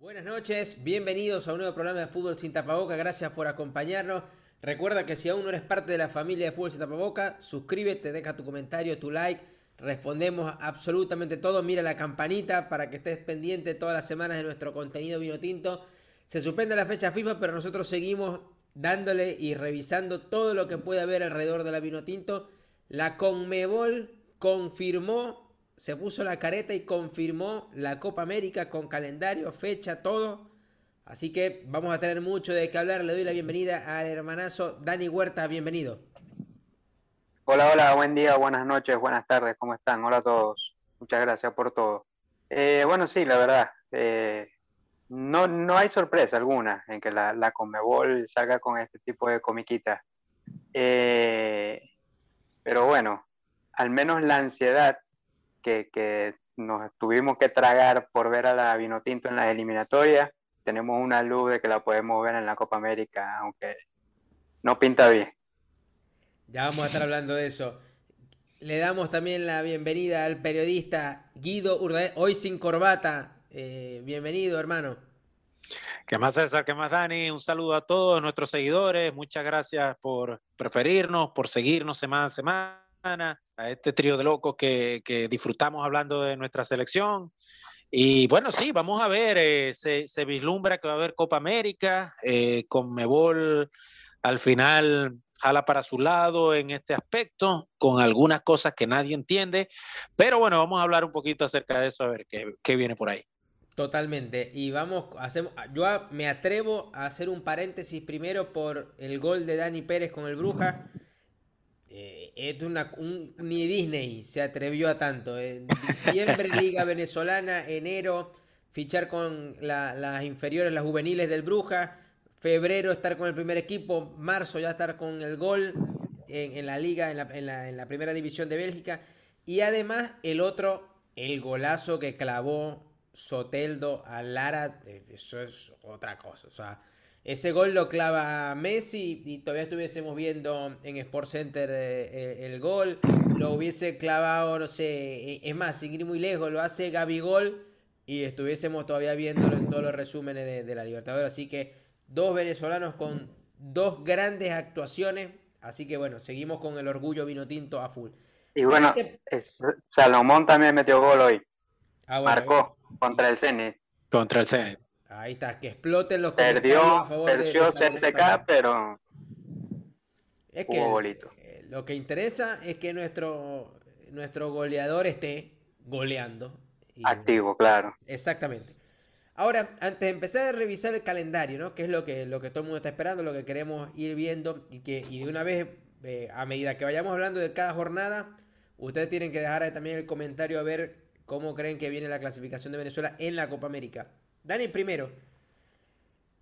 Buenas noches, bienvenidos a un nuevo programa de Fútbol sin Tapaboca, gracias por acompañarnos. Recuerda que si aún no eres parte de la familia de Fútbol sin Tapaboca, suscríbete, deja tu comentario, tu like, respondemos absolutamente todo, mira la campanita para que estés pendiente todas las semanas de nuestro contenido vino tinto. Se suspende la fecha FIFA, pero nosotros seguimos dándole y revisando todo lo que puede haber alrededor de la vino tinto. La Conmebol confirmó, se puso la careta y confirmó la Copa América con calendario, fecha, todo. Así que vamos a tener mucho de qué hablar. Le doy la bienvenida al hermanazo Dani Huerta, bienvenido. Hola, hola, buen día, buenas noches, buenas tardes, ¿cómo están? Hola a todos. Muchas gracias por todo. Eh, bueno, sí, la verdad, eh, no, no hay sorpresa alguna en que la, la Conmebol salga con este tipo de comiquitas. Eh, pero bueno, al menos la ansiedad que, que nos tuvimos que tragar por ver a la Vinotinto en las eliminatorias, tenemos una luz de que la podemos ver en la Copa América, aunque no pinta bien. Ya vamos a estar hablando de eso. Le damos también la bienvenida al periodista Guido Urdaez, hoy sin corbata. Eh, bienvenido, hermano. ¿Qué más, César? ¿Qué más, Dani? Un saludo a todos nuestros seguidores. Muchas gracias por preferirnos, por seguirnos semana a semana, a este trío de locos que, disfrutamos hablando de nuestra selección. Y bueno, sí, vamos a ver, eh, se, se, vislumbra que va a haber Copa América, eh, con Mebol al final jala para su lado en este aspecto, con algunas cosas que nadie entiende, pero bueno, vamos a hablar un poquito acerca de eso, a ver qué, qué viene por ahí. Totalmente. Y vamos, hacemos, yo me atrevo a hacer un paréntesis primero por el gol de Dani Pérez con el Bruja. Eh, es una, un, ni Disney se atrevió a tanto. En diciembre, Liga Venezolana, enero, fichar con la, las inferiores, las juveniles del Bruja. Febrero, estar con el primer equipo. Marzo, ya estar con el gol en, la Liga, en la, en, la, primera división de Bélgica. Y además, el otro, el golazo que clavó Soteldo a Lara, eso es otra cosa. O sea, ese gol lo clava Messi y todavía estuviésemos viendo en Sport Center eh, eh, el gol. Lo hubiese clavado, no sé, es más, sin ir muy lejos, lo hace Gabigol y estuviésemos todavía viéndolo en todos los resúmenes de, de la Libertadores. Así que dos venezolanos con dos grandes actuaciones. Así que bueno, seguimos con el orgullo vino tinto a full. Y bueno, este... es, Salomón también metió gol hoy. Ah, bueno, Marcó bueno. contra el Zenit. Contra el Zenit. Ahí está, que exploten los Perdió, perdió CSK, pero es que bolito. Eh, lo que interesa es que nuestro, nuestro goleador esté goleando. Y, Activo, claro. Exactamente. Ahora, antes de empezar a revisar el calendario, ¿no? Que es lo que, lo que todo el mundo está esperando, lo que queremos ir viendo y que y de una vez, eh, a medida que vayamos hablando de cada jornada, ustedes tienen que dejar también el comentario a ver cómo creen que viene la clasificación de Venezuela en la Copa América. Dani, primero,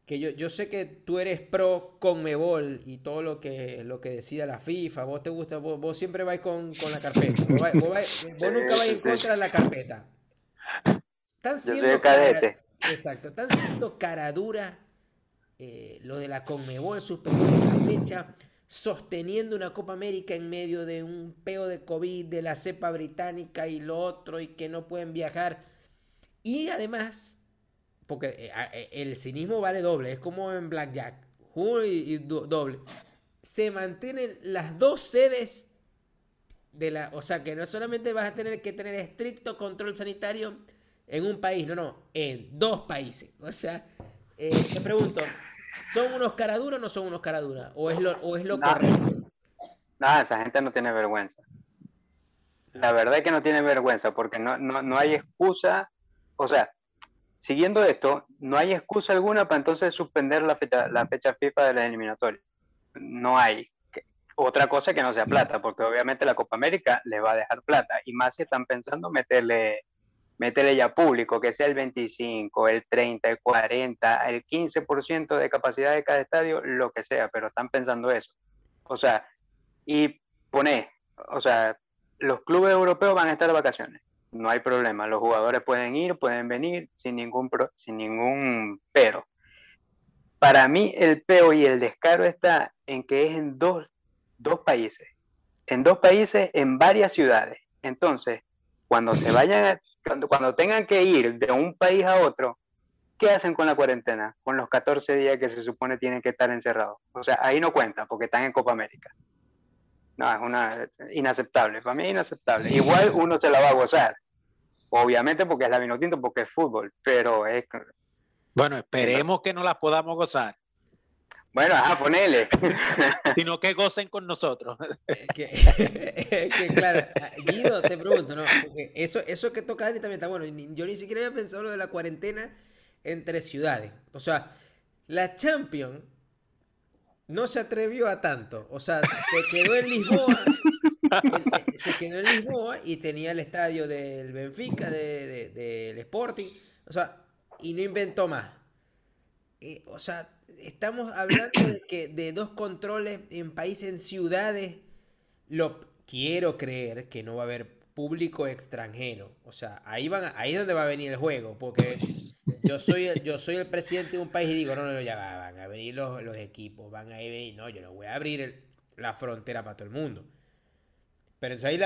que yo, yo sé que tú eres pro Conmebol y todo lo que, lo que decida la FIFA, vos te gusta, vos, vos siempre vais con, con, la carpeta, vos, vais, vos, vais, vos nunca vais en contra de la carpeta. Están siendo cadete. Exacto, están siendo cara dura eh, lo de la Conmebol suspendiendo la fecha, sosteniendo una Copa América en medio de un peo de COVID, de la cepa británica y lo otro, y que no pueden viajar. Y además, porque el cinismo vale doble, es como en Blackjack, uno y, y doble. Se mantienen las dos sedes de la, o sea que no solamente vas a tener que tener estricto control sanitario en un país, no, no, en dos países. O sea, eh, te pregunto, ¿son unos caraduras o no son unos caraduras? ¿O es lo, o es lo nada, correcto? Nada, esa gente no tiene vergüenza. La verdad es que no tiene vergüenza porque no, no, no hay excusa, o sea, siguiendo esto, no hay excusa alguna para entonces suspender la fecha, la fecha FIFA de la eliminatoria. No hay. Otra cosa que no sea plata, porque obviamente la Copa América le va a dejar plata. Y más si están pensando meterle, meterle ya público, que sea el 25, el 30, el 40, el 15% de capacidad de cada estadio, lo que sea, pero están pensando eso. O sea, y pone, o sea, los clubes europeos van a estar vacaciones no hay problema. Los jugadores pueden ir, pueden venir sin ningún, sin ningún pero. Para mí el peo y el descaro está en que es en dos, dos países. En dos países, en varias ciudades. Entonces, cuando se vayan, cuando, cuando tengan que ir de un país a otro, ¿qué hacen con la cuarentena? Con los 14 días que se supone tienen que estar encerrados. O sea, ahí no cuenta porque están en Copa América. No, es una inaceptable. Para mí es inaceptable. Igual uno se la va a gozar. Obviamente porque es la vino tinto, porque es fútbol, pero es... Bueno, esperemos que no las podamos gozar. Bueno, ajá, ponele. Sino que gocen con nosotros. que, claro, Guido, te pregunto, ¿no? Porque eso, eso que toca Dani también está bueno. Yo ni siquiera había pensado lo de la cuarentena entre ciudades. O sea, la Champions no se atrevió a tanto. O sea, se quedó en Lisboa. se quedó en Lisboa y tenía el estadio del Benfica, del Sporting. O sea, y no inventó más. o sea, estamos hablando de que de dos controles en países, en ciudades. Lo quiero creer que no va a haber público extranjero. O sea, ahí van, ahí es donde va a venir el juego, porque yo soy, yo soy el presidente de un país y digo, no, no, ya van a venir los, los equipos, van a venir, no, yo no voy a abrir la frontera para todo el mundo. Pero ahí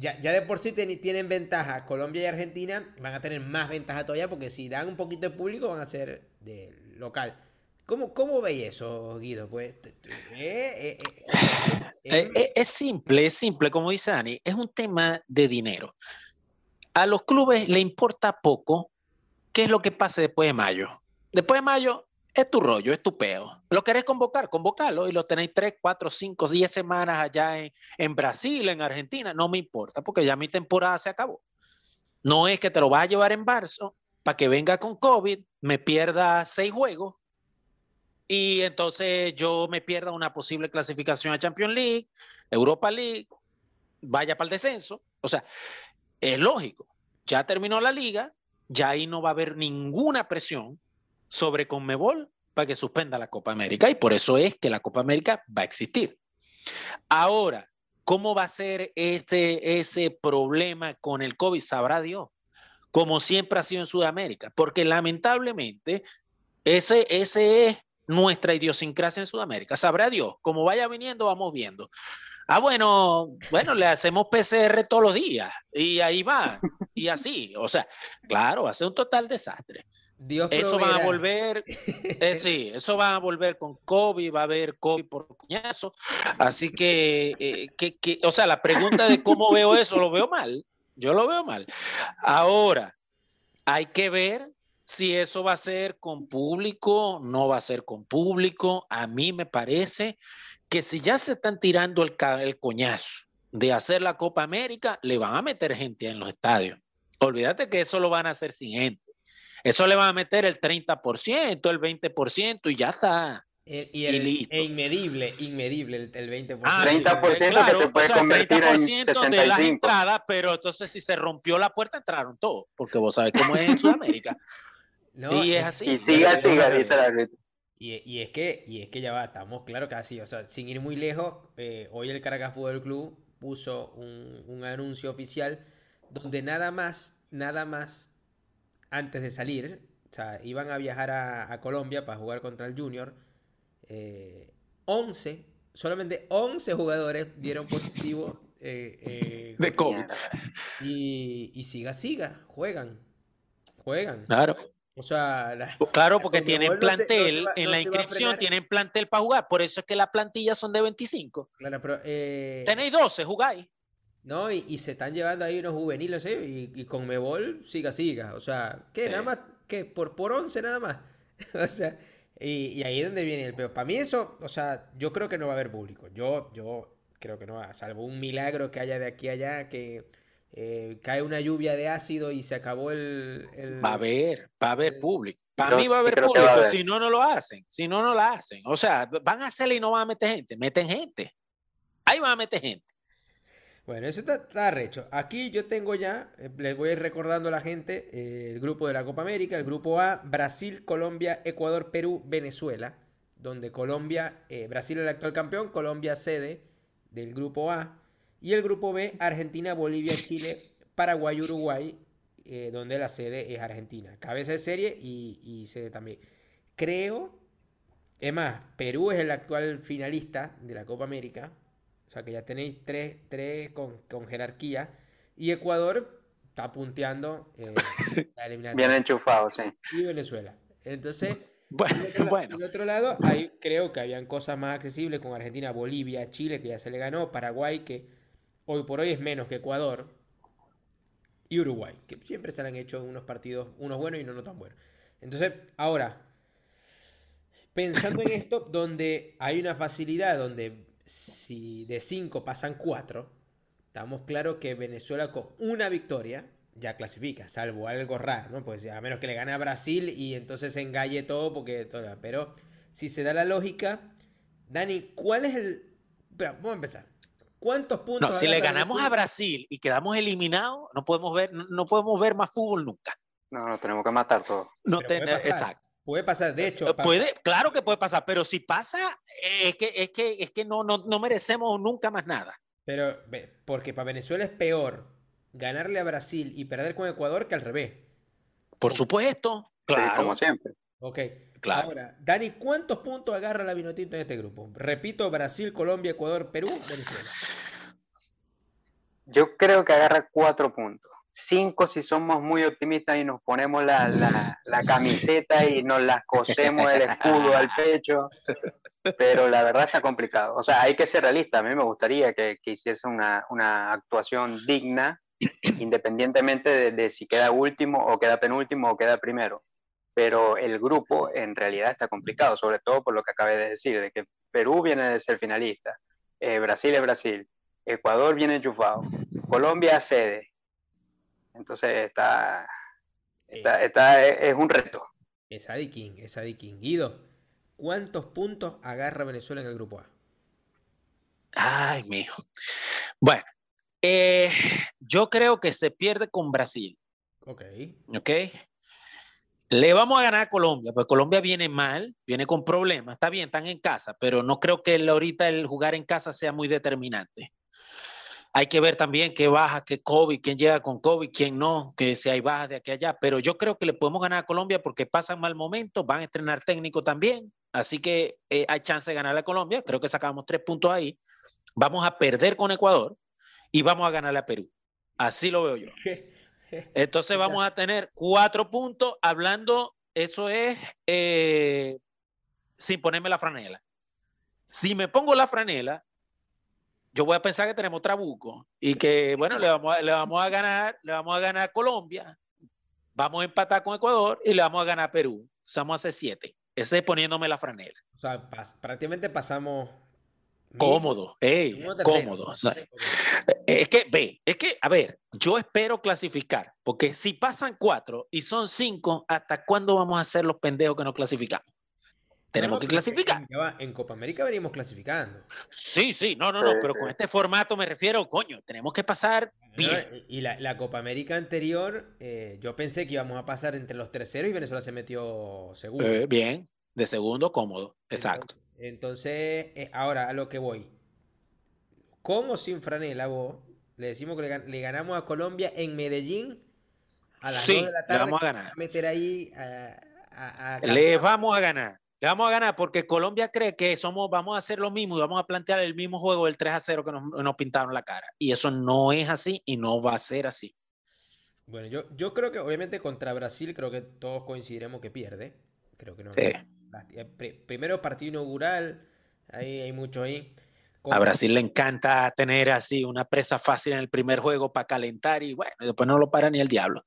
ya, de por sí tienen ventaja Colombia y Argentina, van a tener más ventaja todavía porque si dan un poquito de público van a ser de local. ¿Cómo, cómo veis eso, Guido? Pues, eh, eh, eh, es simple, es simple, como dice Dani, es un tema de dinero. A los clubes le importa poco qué es lo que pase después de mayo. Después de mayo es tu rollo, es tu peo. Lo querés convocar, convocalo y lo tenéis tres, cuatro, cinco, diez semanas allá en, en, Brasil, en Argentina, no me importa porque ya mi temporada se acabó. No es que te lo vas a llevar en marzo para que venga con COVID, me pierda seis juegos y entonces yo me pierda una posible clasificación a Champions League, Europa League, vaya para el descenso. O sea, es lógico, ya terminó la liga, ya ahí no va a haber ninguna presión sobre Conmebol para que suspenda la Copa América y por eso es que la Copa América va a existir. Ahora, ¿cómo va a ser este, ese problema con el COVID? Sabrá Dios, como siempre ha sido en Sudamérica, porque lamentablemente ese, ese es nuestra idiosincrasia en Sudamérica. Sabrá Dios, como vaya viniendo, vamos viendo. Ah, bueno, bueno, le hacemos PCR todos los días y ahí va, y así, o sea, claro, va a ser un total desastre. Dios eso va a volver, eh, sí, eso va a volver con COVID, va a haber COVID por coñazo. Así que, eh, que, que, o sea, la pregunta de cómo veo eso, lo veo mal. Yo lo veo mal. Ahora, hay que ver si eso va a ser con público, no va a ser con público. A mí me parece que si ya se están tirando el, el coñazo de hacer la Copa América, le van a meter gente en los estadios. Olvídate que eso lo van a hacer sin gente. Eso le va a meter el 30%, el 20% y ya está. y, el, listo. E inmedible, inmedible el, 20%. Ah, 30% que se puede convertir en 65. de las entradas, pero entonces si se rompió la puerta entraron todos, porque vos sabés cómo es en Sudamérica. y es así. Y siga, siga, dice la y, y, es que, y es que ya va, estamos claro que así, o sea, sin ir muy lejos, eh, hoy el Caracas Fútbol Club puso un, un anuncio oficial donde nada más, nada más antes de salir, o sea, iban a viajar a, Colombia para jugar contra el Junior. 11, eh, solamente 11 jugadores dieron positivo eh, eh, de COVID. Y, siga, siga, juegan. Juegan. Claro. O sea, claro, porque tienen plantel, en la inscripción tienen plantel para jugar, por eso es que las plantillas son de 25. Claro, pero. Tenéis 12, jugáis. ¿no? Y, se están llevando ahí unos juveniles, ¿eh? y, con Mebol, siga, siga. O sea, ¿qué? Nada más, ¿qué? Por, por 11 nada más. o sea, y, ahí es donde viene el peor. Para mí eso, o sea, yo creo que no va a haber público. Yo, yo creo que no va, salvo un milagro que haya de aquí a allá, que eh, cae una lluvia de ácido y se acabó el... va a haber, va a haber público. Para mí va a haber público, si no, no lo hacen. Si no, no lo hacen. O sea, van a hacerle y no van a meter gente. Meten gente. Ahí van a meter gente. Bueno, eso está, recho. Aquí yo tengo ya, eh, les voy a ir recordando a la gente, eh, el grupo de la Copa América, el grupo A, Brasil, Colombia, Ecuador, Perú, Venezuela, donde Colombia, eh, Brasil es el actual campeón, Colombia sede del grupo A, y el grupo B, Argentina, Bolivia, Chile, Paraguay-Uruguay, eh, donde la sede es Argentina. Cabeza de serie y, y sede también. Creo, es más, Perú es el actual finalista de la Copa América. O sea que ya tenéis tres, tres con, con jerarquía. Y Ecuador está punteando eh, la eliminatoria. Bien enchufado, sí. Y Venezuela. Entonces, Bueno, del otro, la- bueno. del otro lado, ahí creo que habían cosas más accesibles con Argentina, Bolivia, Chile, que ya se le ganó, Paraguay, que hoy por hoy es menos que Ecuador, y Uruguay, que siempre se han hecho unos partidos, unos buenos y unos no tan buenos. Entonces, ahora, pensando en esto, donde hay una facilidad, donde si de 5 pasan 4, estamos claros que Venezuela con una victoria ya clasifica, salvo algo raro, ¿no? Pues a menos que le gane a Brasil y entonces se engalle todo, porque pero si se da la lógica, Dani, ¿cuál es el... Espera, vamos a empezar. ¿Cuántos puntos No, si le ganamos a? Brasil y quedamos eliminados, no podemos ver, no, no podemos ver más fútbol nunca. No, nos tenemos que matar todos. No Pero puede exacto. Puede pasar, de hecho, Eh, Puede, claro que puede pasar, pero si pasa, eh, es que, es que, es que no, no, no merecemos nunca más nada. pero porque para Venezuela es peor ganarle a Brasil y perder con Ecuador que al revés. Por supuesto, Sí, claro. como siempre. Ok. Claro. Ahora, Dani, ¿cuántos puntos agarra la Vinotinto en este grupo? Repito, Brasil, Colombia, Ecuador, Perú, Venezuela. Yo creo que agarra cuatro puntos. Cinco si somos muy optimistas y nos ponemos la, la, la camiseta y nos las cosemos el escudo al pecho. Pero la verdad está complicado. O sea, hay que ser realista. A mí me gustaría que, que hiciese una, una actuación digna, independientemente de, de si queda último o queda penúltimo o queda primero. Pero el grupo en realidad está complicado, sobre todo por lo que acabé de decir, de que Perú viene de ser finalista, eh, Brasil es Brasil, Ecuador viene enchufado, Colombia sede. Entonces está, está, está- es es un reto. Es Adi King, es Adi King. Guido, ¿cuántos puntos agarra Venezuela en el grupo A? Ay, mijo. Bueno, eh, yo creo que se pierde con Brasil, Ok. ¿ok? Le vamos a ganar a Colombia, porque Colombia viene mal, viene con problemas. Está bien, están en casa, pero no creo que ahorita el jugar en casa sea muy determinante. Hay que ver también qué baja, qué COVID, quién llega con COVID, quién no, que si hay bajas de aquí a allá. Pero yo creo que le podemos ganar a Colombia porque pasan mal momento, van a estrenar técnico también. Así que eh, hay chance de ganarle a Colombia. Creo que sacamos tres puntos ahí. Vamos a perder con Ecuador y vamos a ganarle a Perú. Así lo veo yo. Entonces vamos a tener cuatro puntos hablando, eso es eh, sin ponerme la franela. Si me pongo la franela, yo voy a pensar que tenemos trabuco y que, bueno, le vamos a, le vamos a ganar, le vamos a ganar a Colombia, vamos a empatar con Ecuador y le vamos a ganar a Perú. O sea, vamos a hacer siete. Ese es poniéndome la franela. O sea, pas- prácticamente pasamos... Cómodo, ey, cómodo. o sea, Ok. Es que, ve, es que, a ver, yo espero clasificar, porque si pasan cuatro y son cinco, ¿hasta cuándo vamos a hacer los pendejos que no clasificamos? Tenemos No, que clasificar. en- ya va, En Copa América venimos clasificando. Sí, sí, no, no, no, pero con este formato me refiero, coño, tenemos que pasar ¿no? bien. Y la, la Copa América anterior, eh, yo pensé que íbamos a pasar entre los terceros y Venezuela se metió segundo. Eh, bien, de segundo, cómodo, exacto. Entonces, eh, ahora a lo que voy. ¿Cómo sin franela vos? Le decimos que le, gan- le ganamos a Colombia en Medellín a las Sí, 2 de la le tarde. vamos a ganar. va meter ahí a, a- a- Le vamos a ganar. Le vamos a ganar porque Colombia cree que somos, vamos a hacer lo mismo y vamos a plantear el mismo juego del 3 a 0 que nos, nos pintaron la cara. Y eso no es así y no va a ser así. Bueno, yo, yo creo que obviamente contra Brasil creo que todos coincidiremos que pierde. Creo que no. Sí. Eh, pri- primero partido inaugural, ahí hay mucho ahí. A Brasil le encanta tener así una presa fácil en el primer juego para calentar y bueno, después no lo para ni el diablo.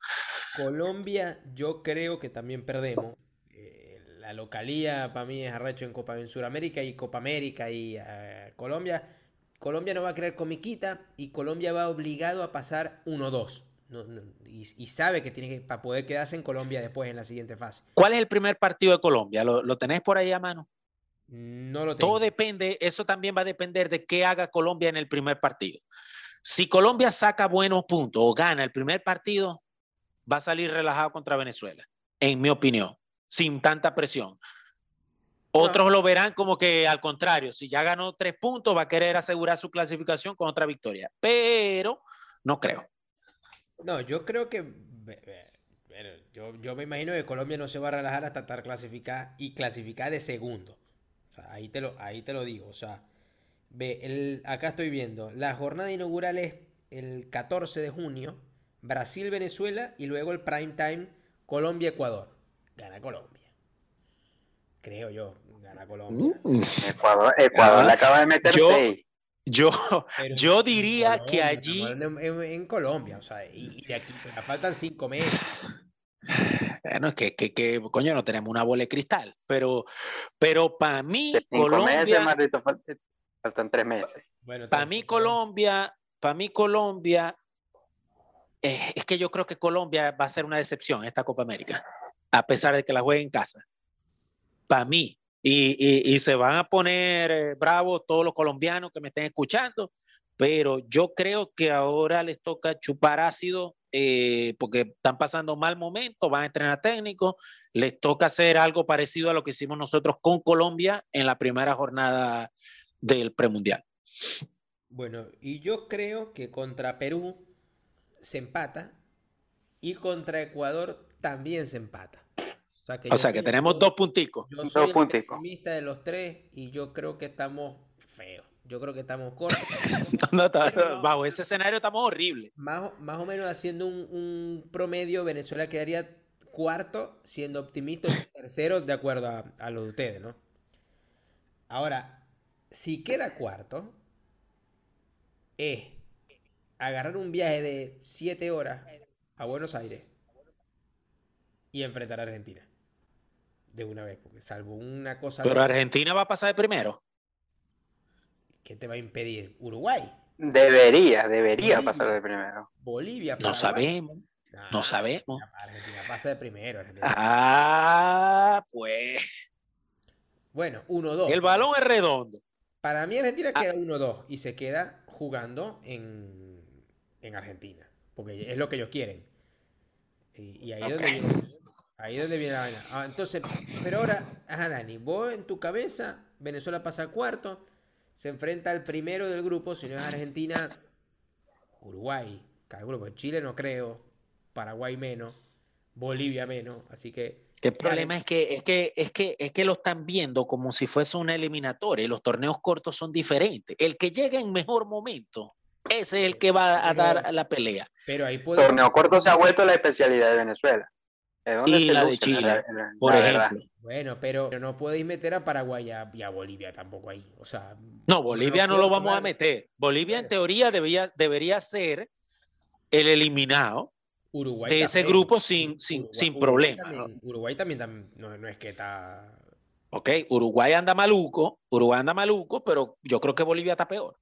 Colombia, yo creo que también perdemos. Eh, la localía para mí es arrecho en Copa en Sudamérica y Copa América y eh, Colombia. Colombia no va a creer comiquita y Colombia va obligado a pasar 1-2. No- no, y, y sabe que tiene que para poder quedarse en Colombia después en la siguiente fase. ¿Cuál es el primer partido de Colombia? ¿Lo, lo tenés por ahí a mano? No lo Todo tengo. depende, eso también va a depender de qué haga Colombia en el primer partido. Si Colombia saca buenos puntos o gana el primer partido, va a salir relajado contra Venezuela, en mi opinión, sin tanta presión. Otros lo verán como que al contrario, si ya ganó tres puntos, va a querer asegurar su clasificación con otra victoria, pero no creo. No, yo creo que. Bueno, yo, yo me imagino que Colombia no se va a relajar hasta estar clasificada y clasificada de segundo. O sea, ahí te lo, ahí te lo digo. O sea, ve, el, acá estoy viendo. La jornada inaugural es el 14 de junio. Brasil-Venezuela y luego el prime time Colombia-Ecuador. Gana Colombia. Creo yo. Gana Colombia. Mm. Ecuador, Ecuador Ah, le acaba de meter yo- seis. Yo, Pero yo diría que allí, En, Colombia, o sea, y, y de aquí faltan cinco meses. bueno, es que, que, que, coño, no tenemos una bola de cristal, pero, pero para mí, cinco meses, Colombia, maldito, fal- faltan tres meses. Bueno, para mí Colombia, para mí Colombia, eh, es que yo creo que Colombia va a ser una decepción en esta Copa América, a pesar de que la juegue en casa. Para mí. Y, se van a poner eh, bravos todos los colombianos que me estén escuchando, pero yo creo que ahora les toca chupar ácido eh, porque están pasando mal momento, van a entrenar técnicos, les toca hacer algo parecido a lo que hicimos nosotros con Colombia en la primera jornada del premundial. Bueno, y yo creo que contra Perú se empata y contra Ecuador también se empata. O sea que, O sea tenemos dos punticos. Yo Dos soy el punticos. pesimista de los tres y yo creo que estamos feos. Yo creo que estamos cortos. No, no. bajo ese escenario estamos horribles. Más, o- más o menos haciendo un, un promedio, Venezuela quedaría cuarto, siendo optimista, tercero, de acuerdo a, a lo de ustedes, ¿no? Ahora, si queda cuarto, es agarrar un viaje de 7 horas a Buenos Aires y enfrentar a Argentina. De una vez, porque salvo una cosa Pero Argentina va a pasar de primero. ¿qué te va a impedir? Uruguay, Debería, debería Bolivia. pasar de primero. Bolivia, No Paraguay. sabemos. Nah, No sabemos. Argentina pasa de primero. Argentina. Ah, pues. Bueno, 1-2. El balón es redondo. Para mí Argentina Ah. queda 1-2 y se queda jugando en, en Argentina. Porque es lo que ellos quieren. Y, y ahí, es donde ahí es donde viene la vaina. Ah, entonces, pero ahora, ajá, Dani, vos en tu cabeza, Venezuela pasa a cuarto, se enfrenta al primero del grupo, si no es Argentina, Uruguay, calculo, pues Chile no creo, Paraguay menos, Bolivia menos, así que El problema es que, es que, es que, es que lo están viendo como si fuese una eliminatoria y los torneos cortos son diferentes. El que llega en mejor momento, ese es el que va a dar la pelea. pero ahí podemos Torneo corto se ha vuelto la especialidad de Venezuela. Y la de Chile, la- la- Por la verdad. ejemplo. Bueno, pero, pero no podéis meter a Paraguay y a, Bolivia tampoco ahí. O sea, No, Bolivia no lo vamos a meter. Bolivia en teoría debería, debería ser el eliminado Uruguay de ese grupo sin, sin, Uruguay- sin Uruguay problema. Uruguay también, tam- no, no es que está. Ok, Uruguay anda maluco, Uruguay anda maluco, pero yo creo que Bolivia está peor.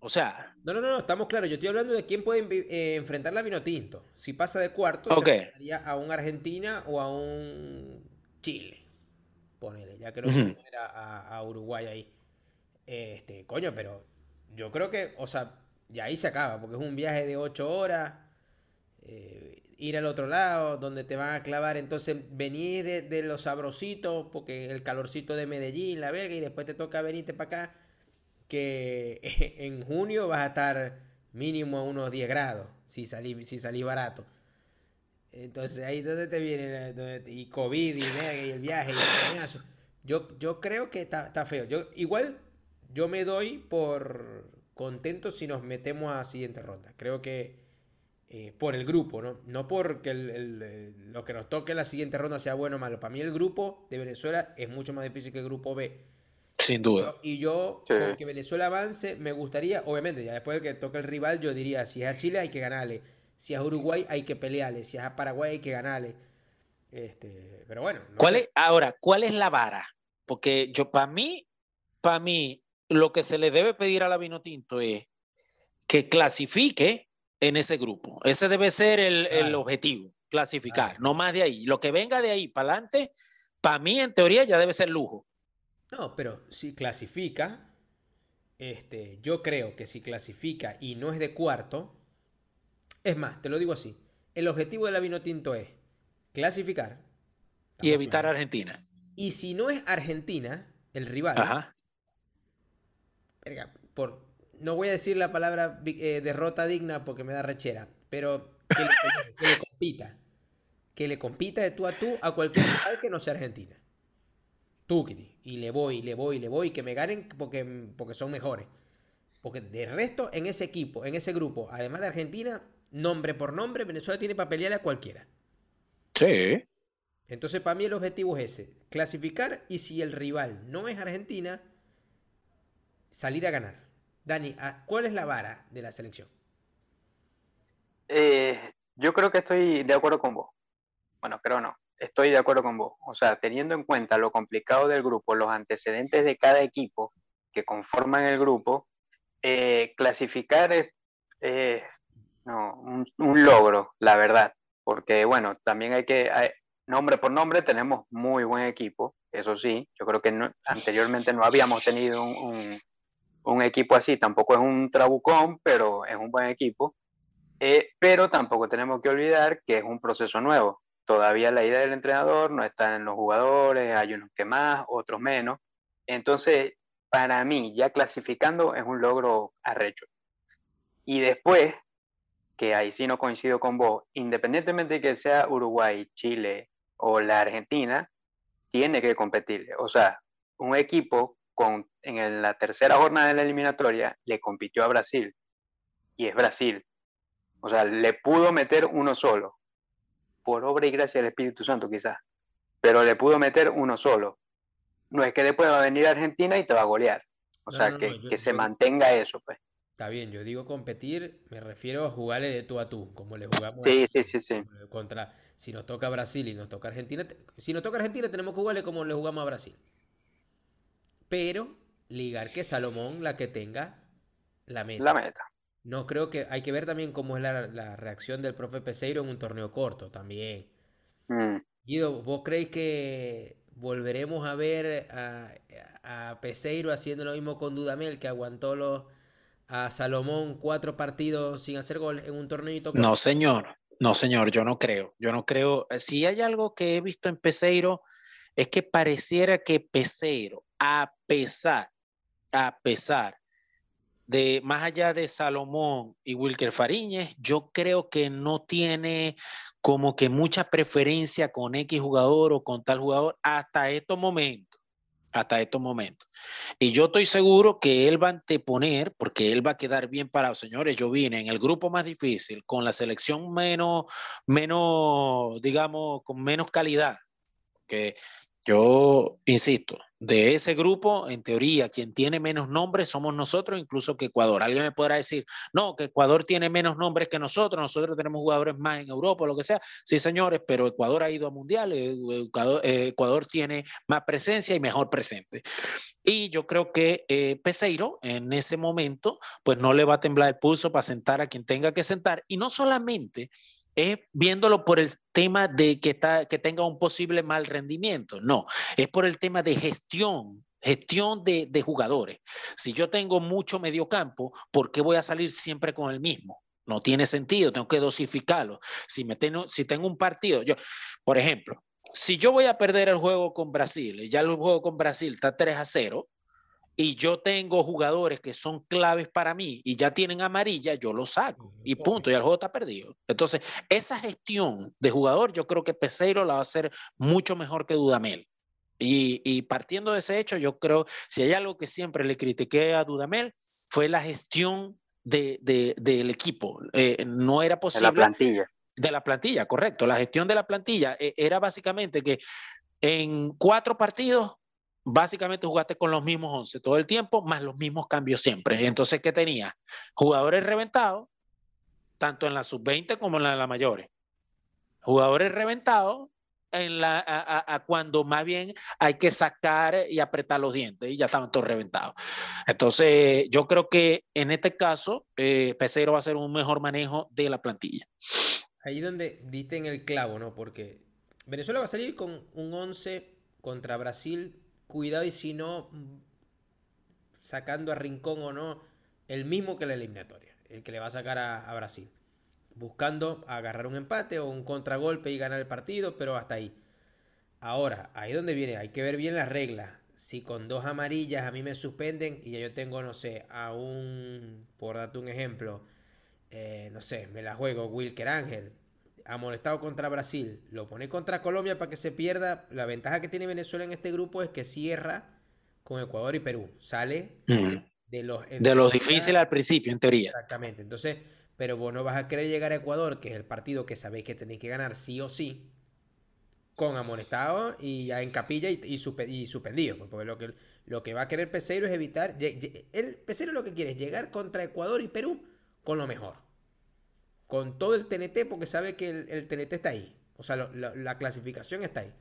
O sea, No, no, no, no, estamos claros. Yo estoy hablando de quién puede eh, enfrentar la Vinotinto. Si pasa de cuarto, Ok. se enfrentaría a un Argentina o a un Chile. Ponele, ya que no se Ujú. poner a, a- Uruguay ahí. Este, coño, pero yo creo que, o sea, ya ahí se acaba, porque es un viaje de ocho horas. eh, ir al otro lado, donde te van a clavar, entonces venir de, de los sabrositos, porque el calorcito de Medellín, la verga, y después te toca venirte para acá, que en junio vas a estar mínimo a unos 10 grados, si salí, si salí barato. Entonces ahí donde te viene, la- y COVID, y, el viaje, y el. Yo, yo creo que está, está feo. Yo, igual yo me doy por contento si nos metemos a siguiente ronda. Creo que eh, por el grupo, ¿no? No porque el- lo que nos toque en la siguiente ronda sea bueno o malo. Para mí el grupo de Venezuela es mucho más difícil que el grupo B. sin duda. Y yo, Sí. con que Venezuela avance, me gustaría, obviamente, ya después de que toque el rival, yo diría, si es a Chile hay que ganarle, si es a Uruguay hay que pelearle, si es a Paraguay hay que ganarle. Este, pero bueno, no ¿Cuál sé. es, ahora, ¿cuál es la vara? Porque yo, para mí, para mí, lo que se le debe pedir a la Vinotinto es que clasifique en ese grupo. Ese debe ser el, el objetivo, clasificar, Claro. no más de ahí. Lo que venga de ahí para adelante, para mí, en teoría, ya debe ser lujo. No, pero si clasifica, este, yo creo que si clasifica y no es de cuarto, es más, te lo digo así, el objetivo de la Vinotinto es clasificar Y evitar a. Argentina. Y si no es Argentina, el rival, Ajá. verga, por, no voy a decir la palabra eh, derrota digna porque me da rechera, pero que le, compita. Que le compita de tú a tú a cualquier rival que no sea Argentina. Tú, Y le voy, le voy, le voy, que me ganen porque, porque son mejores. Porque de resto, en ese equipo, en ese grupo, además de Argentina, nombre por nombre, Venezuela tiene para pelearle a cualquiera. Sí. Entonces, para mí el objetivo es ese, clasificar y si el rival no es Argentina, salir a ganar. Dani, ¿cuál es la vara de la selección? Eh, yo creo que estoy de acuerdo con vos. Bueno, creo no. Estoy de acuerdo con vos. O sea, teniendo en cuenta lo complicado del grupo, los antecedentes de cada equipo que conforman el grupo, eh, clasificar es un, logro, la verdad. Porque, bueno, también hay que, nombre por nombre, tenemos muy buen equipo, eso sí. Yo creo que anteriormente no habíamos tenido un, equipo así. Tampoco es un trabucón, pero es un buen equipo. Eh, pero tampoco tenemos que olvidar que es un proceso nuevo. Todavía la idea del entrenador no está en los jugadores, hay unos que más, otros menos. Entonces, para mí, ya clasificando es un logro arrecho. Y después, que ahí sí no coincido con vos, independientemente de que sea Uruguay, Chile o la Argentina, tiene que competir. O sea, un equipo con, en la tercera jornada de la eliminatoria le compitió a Brasil y es Brasil. O sea, le pudo meter uno solo, por obra y gracia del Espíritu Santo quizás, pero le pudo meter uno solo. No es que después va a venir a Argentina y te va a golear. O sea, que, se mantenga eso, pues. Está bien, yo digo competir, me refiero a jugarle de tú a tú, como le jugamos sí, sí, sí, sí. contra si nos toca Brasil y nos toca Argentina, si nos toca Argentina tenemos que jugarle como le jugamos a Brasil. Pero ligar que Salomón la que tenga la meta. La meta. No creo que hay que ver también cómo es la, reacción del profe Peseiro en un torneo corto también. Mm. Guido, ¿vos creéis que volveremos a ver a, Peseiro haciendo lo mismo con Dudamel, que aguantó los, a Salomón cuatro partidos sin hacer gol en un torneo? No, señor. No, señor, yo no creo. Yo no creo. Si hay algo que he visto en Peseiro, es que pareciera que Peseiro, a pesar, a pesar de más allá de Salomón y Wilker Fariñez, yo creo que no tiene como que mucha preferencia con X jugador o con tal jugador hasta estos momentos. Hasta estos momentos. Y yo estoy seguro que él va a anteponer, porque él va a quedar bien parado. Señores, yo vine en el grupo más difícil, con la selección menos, menos, digamos, con menos calidad. Que yo insisto, de ese grupo, en teoría, quien tiene menos nombres somos nosotros, incluso que Ecuador. Alguien me podrá decir, no, que Ecuador tiene menos nombres que nosotros, nosotros tenemos jugadores más en Europa, o lo que sea. Sí, señores, pero Ecuador ha ido a mundiales, eh, eh, Ecuador, tiene más presencia y mejor presente. Y yo creo que eh, Peseiro en ese momento, pues no le va a temblar el pulso para sentar a quien tenga que sentar. Y no solamente es viéndolo por el tema de que, está, que tenga un posible mal rendimiento, no, es por el tema de gestión, gestión de, jugadores. Si yo tengo mucho mediocampo, ¿por qué voy a salir siempre con el mismo? No tiene sentido, tengo que dosificarlo. Si, me tengo, si tengo un partido, yo, por ejemplo, si yo voy a perder el juego con Brasil y ya el juego con Brasil está 3 a 0, y yo tengo jugadores que son claves para mí y ya tienen amarilla, yo lo saco y punto, y el juego está perdido. Entonces, esa gestión de jugador, yo creo que Peseiro la va a hacer mucho mejor que Dudamel. Y, partiendo de ese hecho, yo creo, si hay algo que siempre le critiqué a Dudamel, fue la gestión de, del equipo. Eh, no era posible. De la plantilla. De la plantilla, correcto. La gestión de la plantilla eh, era básicamente que en cuatro partidos básicamente jugaste con los mismos 11 todo el tiempo, más los mismos cambios siempre. Entonces, ¿qué tenía? Jugadores reventados, tanto en la sub-20 como en la de las mayores. Jugadores reventados en la, a, cuando más bien hay que sacar y apretar los dientes y ya estaban todos reventados. Entonces, yo creo que en este caso, eh, Pesero va a hacer un mejor manejo de la plantilla. Ahí donde diste en el clavo, ¿no? Porque Venezuela va a salir con un 11 contra Brasil cuidado y si no, sacando a Rincón o no, el mismo que la eliminatoria, el que le va a sacar a, Brasil. Buscando agarrar un empate o un contragolpe y ganar el partido, pero hasta ahí. Ahora, ahí donde viene, hay que ver bien las reglas. Si con dos amarillas a mí me suspenden y ya yo tengo, no sé, a un, por darte un ejemplo, eh, no sé, me la juego, Wilker Ángel, amonestado contra Brasil, lo pone contra Colombia para que se pierda. La ventaja que tiene Venezuela en este grupo es que cierra con Ecuador y Perú. Sale de los... De los difíciles al principio, en teoría. Exactamente. Entonces, pero vos no vas a querer llegar a Ecuador, que es el partido que sabéis que tenéis que ganar sí o sí, con amonestado y ya en capilla y, y, suspendido. Pues, porque lo que, lo que va a querer Peseiro es evitar... El Peseiro lo que quiere es llegar contra Ecuador y Perú con lo mejor con todo el TNT porque sabe que el, TNT está ahí. O sea, la clasificación está ahí.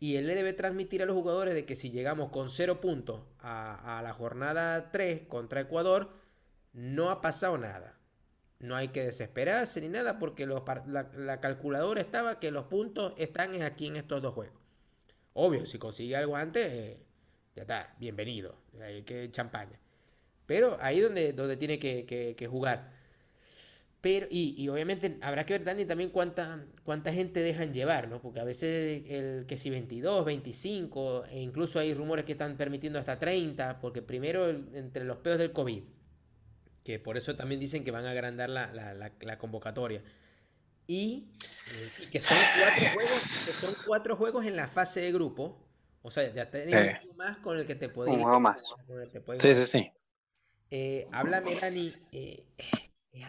Y él le debe transmitir a los jugadores de que si llegamos con cero puntos a, la jornada 3 contra Ecuador, no ha pasado nada. No hay que desesperarse ni nada porque la, calculadora estaba que los puntos están aquí en estos dos juegos. Obvio, si consigue algo antes, eh, ya está, bienvenido. Hay que champaña. Pero ahí donde, donde tiene que jugar. Pero, y, obviamente habrá que ver, Dani, también cuánta, cuánta gente dejan llevar, ¿no? Porque a veces el que si 22, 25, e incluso hay rumores que están permitiendo hasta 30, porque primero entre los peos del COVID, que por eso también dicen que van a agrandar la, convocatoria. Y, que son cuatro juegos, que son cuatro juegos en la fase de grupo. O sea, ya tenés eh. uno más con el que te puede Un juego más. sí, sí, sí. Eh, háblame, Dani. Eh,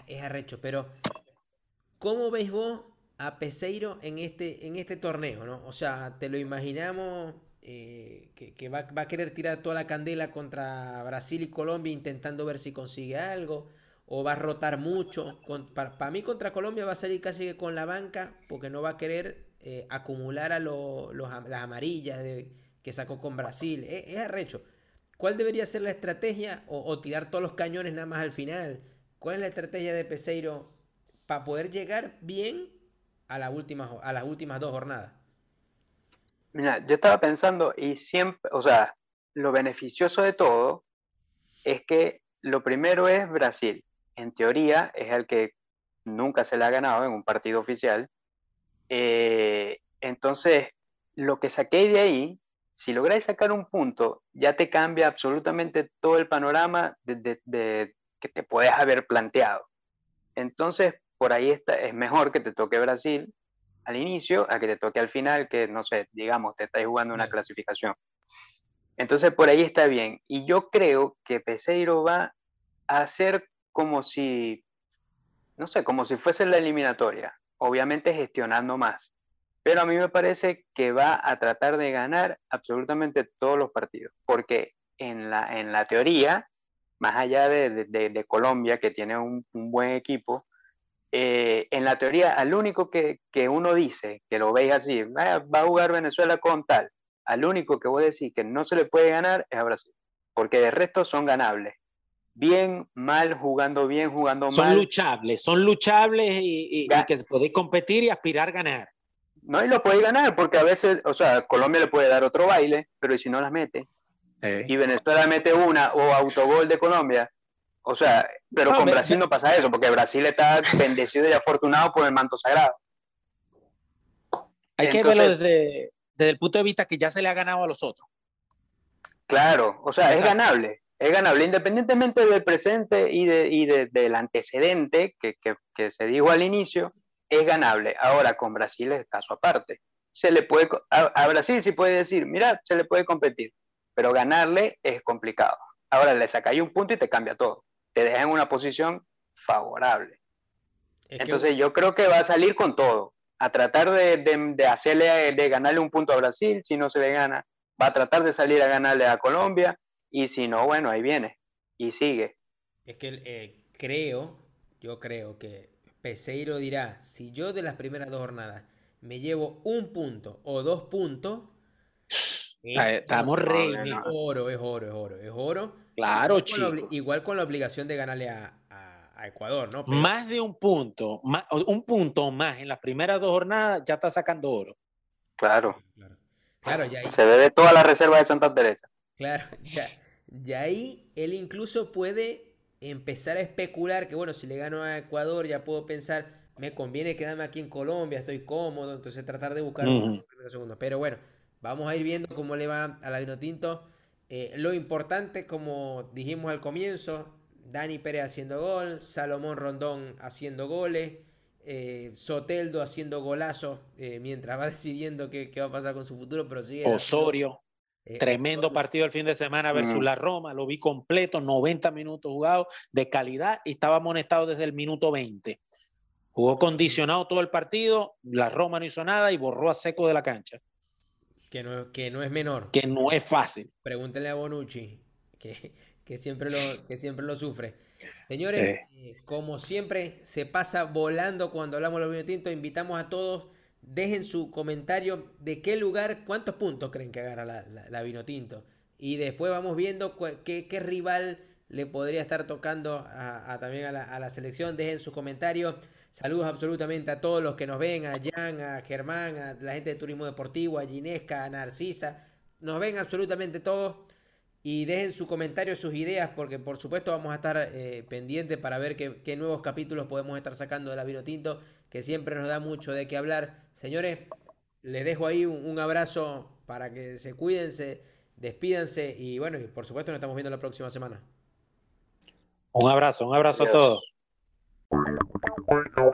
es, arrecho, pero ¿cómo veis vos a Peseiro en este, en este torneo? ¿no? O sea, ¿te lo imaginamos eh, que, va, a querer tirar toda la candela contra Brasil y Colombia intentando ver si consigue algo? ¿O va a rotar mucho? Para, mí contra Colombia va a salir casi que con la banca porque no va a querer eh, acumular a las amarillas que sacó con Brasil. Es, arrecho. ¿Cuál debería ser la estrategia? o tirar todos los cañones nada más al final? ¿Cuál es la estrategia de Peseiro para poder llegar bien a, a las últimas dos jornadas? Mira, yo estaba pensando y siempre, o sea, lo beneficioso de todo es que lo primero es Brasil. En teoría es el que nunca se le ha ganado en un partido oficial. Eh, entonces, lo que saqué de ahí, si lográis sacar un punto, ya te cambia absolutamente todo el panorama de, que te puedes haber planteado. Entonces, por ahí está, es mejor que te toque Brasil al inicio a que te toque al final, que no sé, digamos, te estáis jugando una clasificación. Entonces, por ahí está bien. Y yo creo que Peseiro va a hacer como si, no sé, como si fuese la eliminatoria, obviamente gestionando más. Pero a mí me parece que va a tratar de ganar absolutamente todos los partidos, porque en la, en la teoría más allá de, Colombia, que tiene un, buen equipo, eh, en la teoría, al único que, uno dice, que lo veis así, va a jugar Venezuela con tal, al único que voy a decir que no se le puede ganar es a Brasil, porque de resto son ganables. Bien, mal, jugando bien, jugando mal. Son luchables, son luchables y, y, que podéis competir y aspirar a ganar. No, y lo podéis ganar, porque a veces, o sea, Colombia le puede dar otro baile, pero si no las mete, y Venezuela mete una o autogol de Colombia, o sea, pero con Brasil no pasa eso, porque Brasil está bendecido y afortunado por el manto sagrado. Hay que verlo desde, desde, el punto de vista que ya se le ha ganado a los otros. Claro, o sea, es ganable, es ganable, independientemente del presente y, de, y del antecedente que, que, que, se dijo al inicio, es ganable. Ahora con Brasil es caso aparte. Se le puede, a, a Brasil sí puede decir, mira, se le puede competir pero ganarle es complicado. Ahora le sacáis un punto y te cambia todo. Te deja en una posición favorable. Entonces yo creo que va a salir con todo, a tratar de, hacerle, de ganarle un punto a Brasil, si no se le gana, va a tratar de salir a ganarle a Colombia, y si no, bueno, ahí viene, y sigue. Es que eh, creo, yo creo que Peseiro dirá, si yo de las primeras dos jornadas me llevo un punto o dos puntos, Estamos re. Es oro, es oro, es oro, es oro. Claro, igual chico. Con igual con la obligación de ganarle a, Ecuador, ¿no? Más de un punto, más, un punto más en las primeras dos jornadas ya está sacando oro. Claro. Claro, ya Se ve de toda la reserva de Santa Teresa. Claro, ya, ya ahí él incluso puede empezar a especular que, bueno, si le gano a Ecuador, ya puedo pensar, me conviene quedarme aquí en Colombia, estoy cómodo, entonces tratar de buscar un primero segundo. Pero bueno, Vamos a ir viendo cómo le va a la Vinotinto. Eh, lo importante, como dijimos al comienzo, Dani Pérez haciendo gol, Salomón Rondón haciendo goles, eh, Soteldo haciendo golazos eh, mientras va decidiendo qué, va a pasar con su futuro, pero sigue. Osorio. Tremendo partido el fin de semana versus mm. la Roma, lo vi completo, 90 minutos jugados de calidad y estaba amonestado desde el minuto 20. Jugó condicionado todo el partido, la Roma no hizo nada y borró a seco de la cancha. Que no, que no es menor. Que no es fácil. Pregúntenle a Bonucci, que, que siempre, lo, que siempre lo sufre. Señores, eh, como siempre, se pasa volando cuando hablamos de los vino tinto. Invitamos a todos, dejen su comentario de qué lugar, cuántos puntos creen que agarra la, la, vino tinto. Y después vamos viendo qué, qué rival le podría estar tocando a, también a la, a la, selección. Dejen sus comentarios. Saludos absolutamente a todos los que nos ven, a Jan, a Germán, a la gente de Turismo Deportivo, a Ginesca, a Narcisa. Nos ven absolutamente todos. Y dejen sus comentarios, sus ideas, porque por supuesto vamos a estar eh, pendientes para ver qué, nuevos capítulos podemos estar sacando de la Vino Tinto, que siempre nos da mucho de qué hablar. Señores, les dejo ahí un, abrazo para que se cuiden, se despídanse y bueno, y por supuesto nos estamos viendo la próxima semana. Un abrazo, un abrazo a todos.